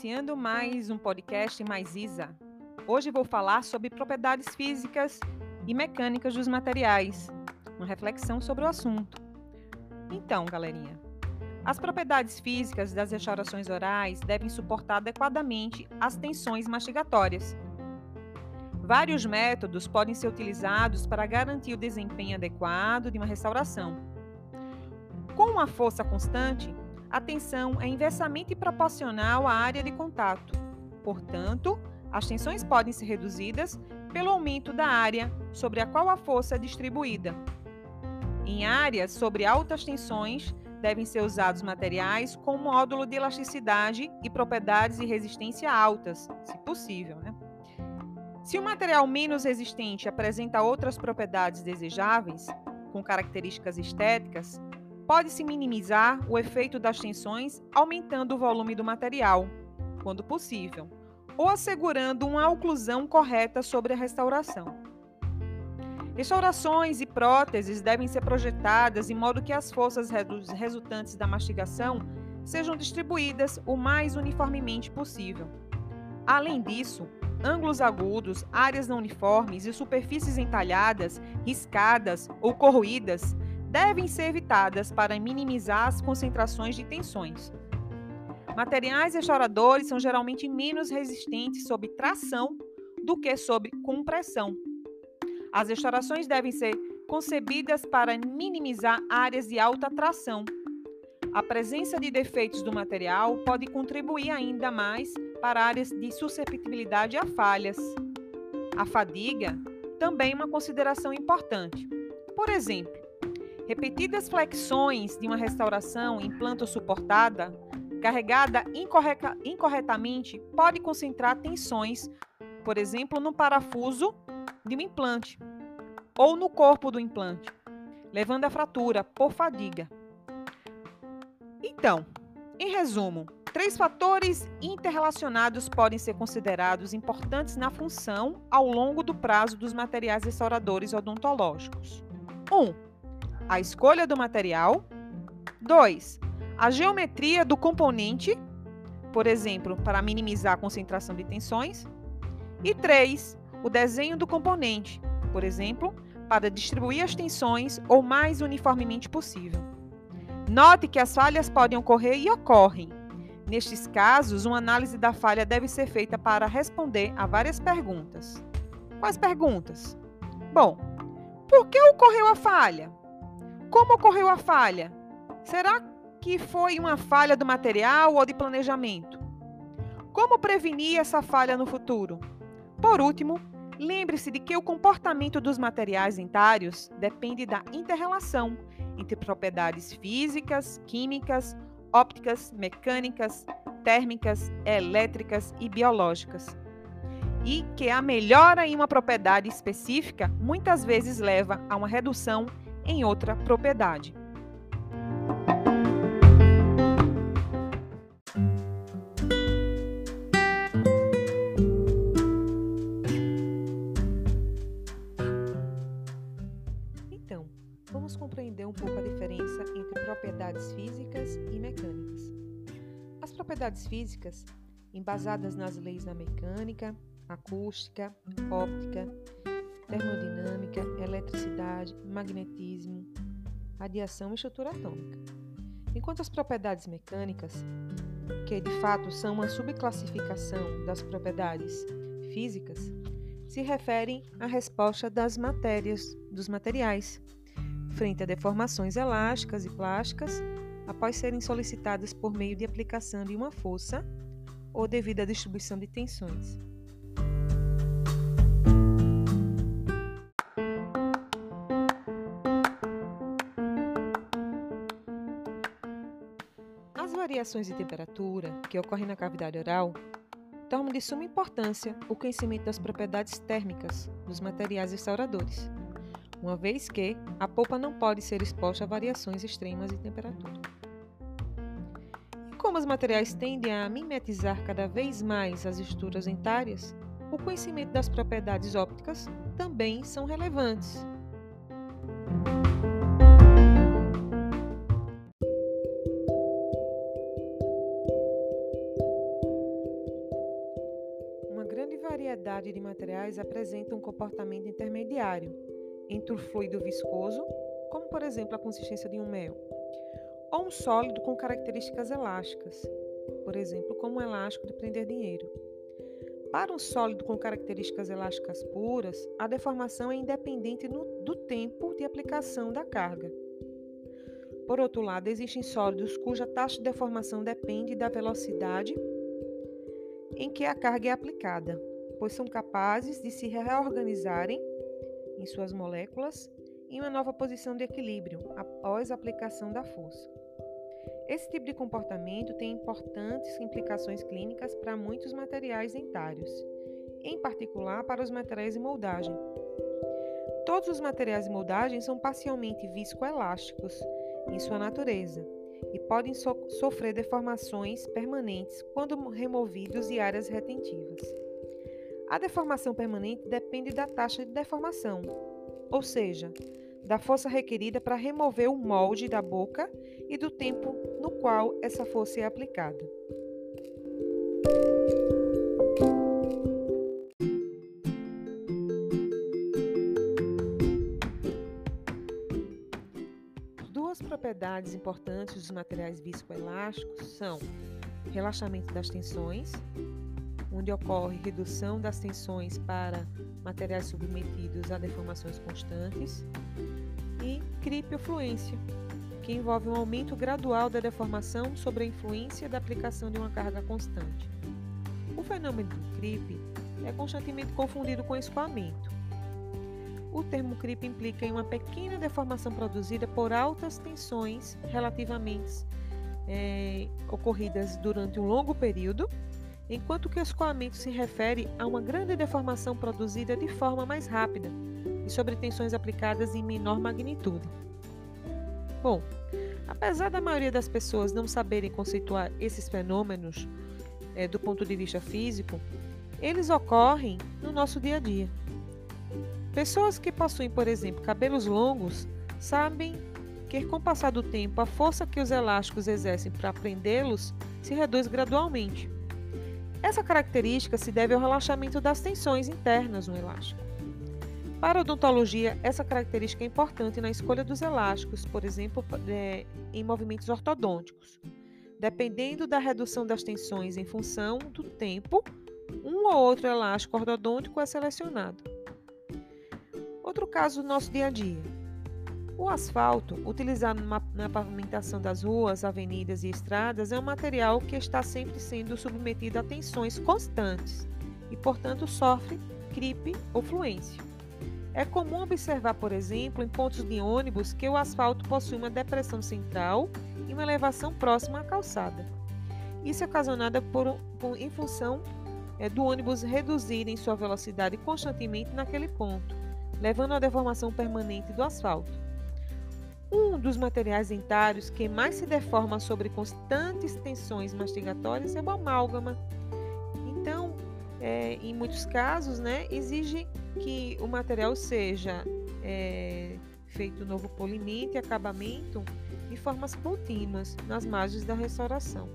iniciando mais um podcast mais ISA. Hoje vou falar sobre propriedades físicas e mecânicas dos materiais, uma reflexão sobre o assunto. Então, galerinha, as propriedades físicas das restaurações orais devem suportar adequadamente as tensões mastigatórias. Vários métodos podem ser utilizados para garantir o desempenho adequado de uma restauração. Com uma força constante, a tensão é inversamente proporcional à área de contato. Portanto, as tensões podem ser reduzidas pelo aumento da área sobre a qual a força é distribuída. Em áreas sobre altas tensões, devem ser usados materiais com módulo de elasticidade e propriedades de resistência altas, se possível. Né? Se o material menos resistente apresenta outras propriedades desejáveis, com características estéticas, pode-se minimizar o efeito das tensões aumentando o volume do material, quando possível, ou assegurando uma oclusão correta sobre a restauração. Restaurações e próteses devem ser projetadas de modo que as forças resultantes da mastigação sejam distribuídas o mais uniformemente possível. Além disso, ângulos agudos, áreas não uniformes e superfícies entalhadas, riscadas ou corroídas devem ser evitadas para minimizar as concentrações de tensões. Materiais restauradores são geralmente menos resistentes sob tração do que sob compressão. As restaurações devem ser concebidas para minimizar áreas de alta tração. A presença de defeitos do material pode contribuir ainda mais para áreas de susceptibilidade a falhas. A fadiga também é uma consideração importante. Por exemplo, repetidas flexões de uma restauração em planta suportada, carregada incorretamente, pode concentrar tensões, por exemplo, no parafuso de um implante ou no corpo do implante, levando à fratura por fadiga. Então, em resumo, três fatores interrelacionados podem ser considerados importantes na função ao longo do prazo dos materiais restauradores odontológicos. 1. Um, a escolha do material. 2. A geometria do componente, por exemplo, para minimizar a concentração de tensões. E 3. O desenho do componente, por exemplo, para distribuir as tensões o mais uniformemente possível. Note que as falhas podem ocorrer e ocorrem. Nestes casos, uma análise da falha deve ser feita para responder a várias perguntas. Quais perguntas? Bom, por que ocorreu a falha? Como ocorreu a falha? Será que foi uma falha do material ou de planejamento? Como prevenir essa falha no futuro? Por último, lembre-se de que o comportamento dos materiais dentários depende da interrelação entre propriedades físicas, químicas, ópticas, mecânicas, térmicas, elétricas e biológicas. E que a melhora em uma propriedade específica muitas vezes leva a uma redução em outra propriedade. Então, vamos compreender um pouco a diferença entre propriedades físicas e mecânicas. As propriedades físicas, embasadas nas leis da mecânica, acústica, óptica, termodinâmica, eletricidade, magnetismo, radiação e estrutura atômica. Enquanto as propriedades mecânicas, que de fato são uma subclassificação das propriedades físicas, se referem à resposta das matérias, dos materiais, frente a deformações elásticas e plásticas após serem solicitadas por meio de aplicação de uma força ou devido à distribuição de tensões. Variações de temperatura que ocorrem na cavidade oral tornam de suma importância o conhecimento das propriedades térmicas dos materiais restauradores, uma vez que a polpa não pode ser exposta a variações extremas de temperatura. E como os materiais tendem a mimetizar cada vez mais as estruturas dentárias, o conhecimento das propriedades ópticas também são relevantes. Materiais apresentam um comportamento intermediário entre o fluido viscoso, como por exemplo a consistência de um mel, ou um sólido com características elásticas, por exemplo, como um elástico de prender dinheiro. Para um sólido com características elásticas puras, a deformação é independente no, do tempo de aplicação da carga. Por outro lado, existem sólidos cuja taxa de deformação depende da velocidade em que a carga é aplicada, pois são capazes de se reorganizarem em suas moléculas em uma nova posição de equilíbrio após a aplicação da força. Esse tipo de comportamento tem importantes implicações clínicas para muitos materiais dentários, em particular para os materiais de moldagem. Todos os materiais de moldagem são parcialmente viscoelásticos em sua natureza e podem so sofrer deformações permanentes quando removidos de áreas retentivas. A deformação permanente depende da taxa de deformação, ou seja, da força requerida para remover o molde da boca e do tempo no qual essa força é aplicada. Duas propriedades importantes dos materiais viscoelásticos são relaxamento das tensões, onde ocorre redução das tensões para materiais submetidos a deformações constantes, e cripiofluência, que envolve um aumento gradual da deformação sobre a influência da aplicação de uma carga constante. O fenômeno do creep é constantemente confundido com escoamento. O termo creep implica em uma pequena deformação produzida por altas tensões relativamente é, ocorridas durante um longo período enquanto que o escoamento se refere a uma grande deformação produzida de forma mais rápida e sobre tensões aplicadas em menor magnitude. Bom, apesar da maioria das pessoas não saberem conceituar esses fenômenos é, do ponto de vista físico, eles ocorrem no nosso dia a dia. Pessoas que possuem, por exemplo, cabelos longos sabem que, com o passar do tempo, a força que os elásticos exercem para prendê-los se reduz gradualmente essa característica se deve ao relaxamento das tensões internas no elástico. Para a odontologia, essa característica é importante na escolha dos elásticos, por exemplo, é, em movimentos ortodônticos. Dependendo da redução das tensões em função do tempo, um ou outro elástico ortodôntico é selecionado. Outro caso do nosso dia a dia. O asfalto, utilizado na pavimentação das ruas, avenidas e estradas, é um material que está sempre sendo submetido a tensões constantes e, portanto, sofre gripe ou fluência. É comum observar, por exemplo, em pontos de ônibus que o asfalto possui uma depressão central e uma elevação próxima à calçada. Isso é ocasionado por, por em função é, do ônibus reduzir em sua velocidade constantemente naquele ponto, levando à deformação permanente do asfalto. Um dos materiais dentários que mais se deforma sobre constantes tensões mastigatórias é o amálgama. Então, é, em muitos casos, né, exige que o material seja é, feito novo polimento e acabamento de formas contínuas nas margens da restauração.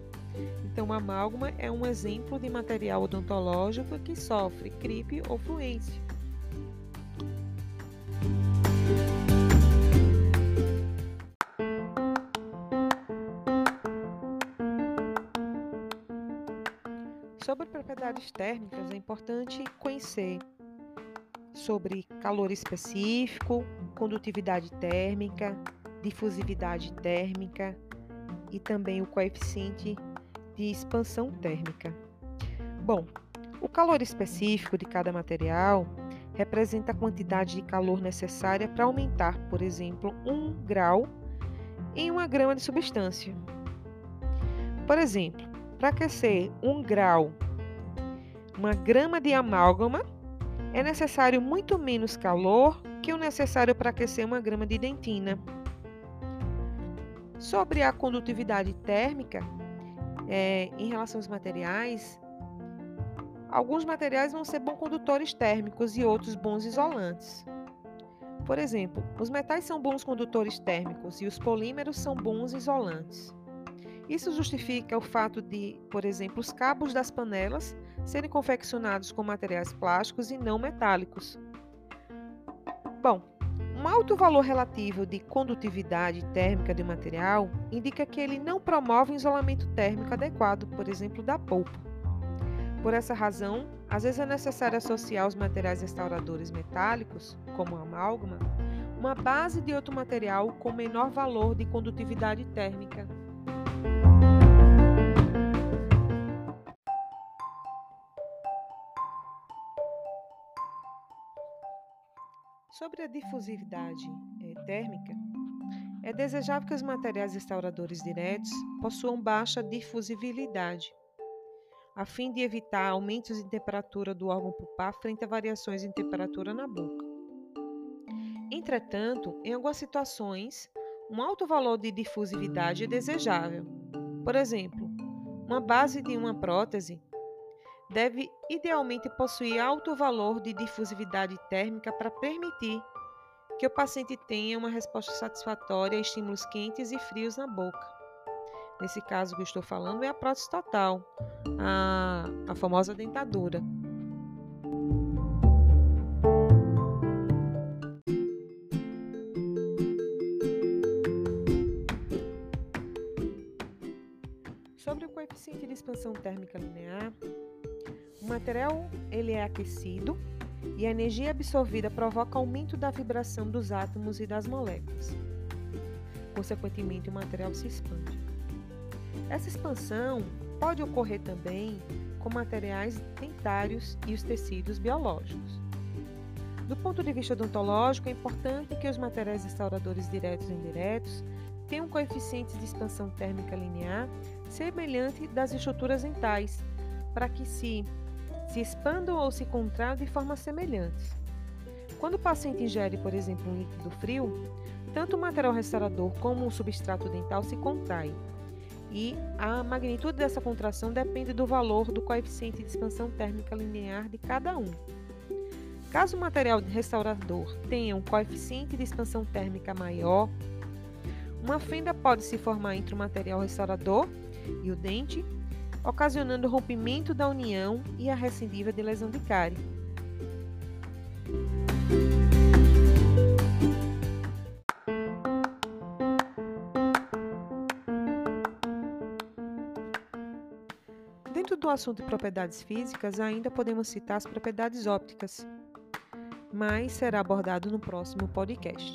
Então, o amálgama é um exemplo de material odontológico que sofre gripe ou fluência. Sobre propriedades térmicas, é importante conhecer sobre calor específico, condutividade térmica, difusividade térmica e também o coeficiente de expansão térmica. Bom, o calor específico de cada material representa a quantidade de calor necessária para aumentar, por exemplo, um grau em uma grama de substância. Por exemplo, para aquecer um grau, uma grama de amálgama, é necessário muito menos calor que o necessário para aquecer uma grama de dentina. Sobre a condutividade térmica, é, em relação aos materiais, alguns materiais vão ser bons condutores térmicos e outros bons isolantes. Por exemplo, os metais são bons condutores térmicos e os polímeros são bons isolantes. Isso justifica o fato de, por exemplo, os cabos das panelas serem confeccionados com materiais plásticos e não metálicos. Bom, um alto valor relativo de condutividade térmica de um material indica que ele não promove um isolamento térmico adequado, por exemplo, da polpa. Por essa razão, às vezes é necessário associar os materiais restauradores metálicos, como a amálgama, uma base de outro material com menor valor de condutividade térmica. Sobre a difusividade é, térmica, é desejável que os materiais restauradores diretos possuam baixa difusibilidade, a fim de evitar aumentos de temperatura do órgão pulpar frente a variações em temperatura na boca. Entretanto, em algumas situações, um alto valor de difusividade é desejável. Por exemplo, uma base de uma prótese deve idealmente possuir alto valor de difusividade térmica para permitir que o paciente tenha uma resposta satisfatória a estímulos quentes e frios na boca. Nesse caso que eu estou falando é a prótese total, a, a famosa dentadura. Sobre o coeficiente de expansão térmica linear, o material ele é aquecido e a energia absorvida provoca aumento da vibração dos átomos e das moléculas. Consequentemente, o material se expande. Essa expansão pode ocorrer também com materiais dentários e os tecidos biológicos. Do ponto de vista odontológico, é importante que os materiais restauradores diretos e indiretos tenham coeficientes de expansão térmica linear semelhante das estruturas dentais, para que se se expandam ou se contraam de forma semelhantes. Quando o paciente ingere, por exemplo, um líquido frio, tanto o material restaurador como o substrato dental se contraem, e a magnitude dessa contração depende do valor do coeficiente de expansão térmica linear de cada um. Caso o material restaurador tenha um coeficiente de expansão térmica maior, uma fenda pode se formar entre o material restaurador e o dente, ocasionando o rompimento da união e a recidiva de lesão de cárie. Dentro do assunto de propriedades físicas, ainda podemos citar as propriedades ópticas, mas será abordado no próximo podcast.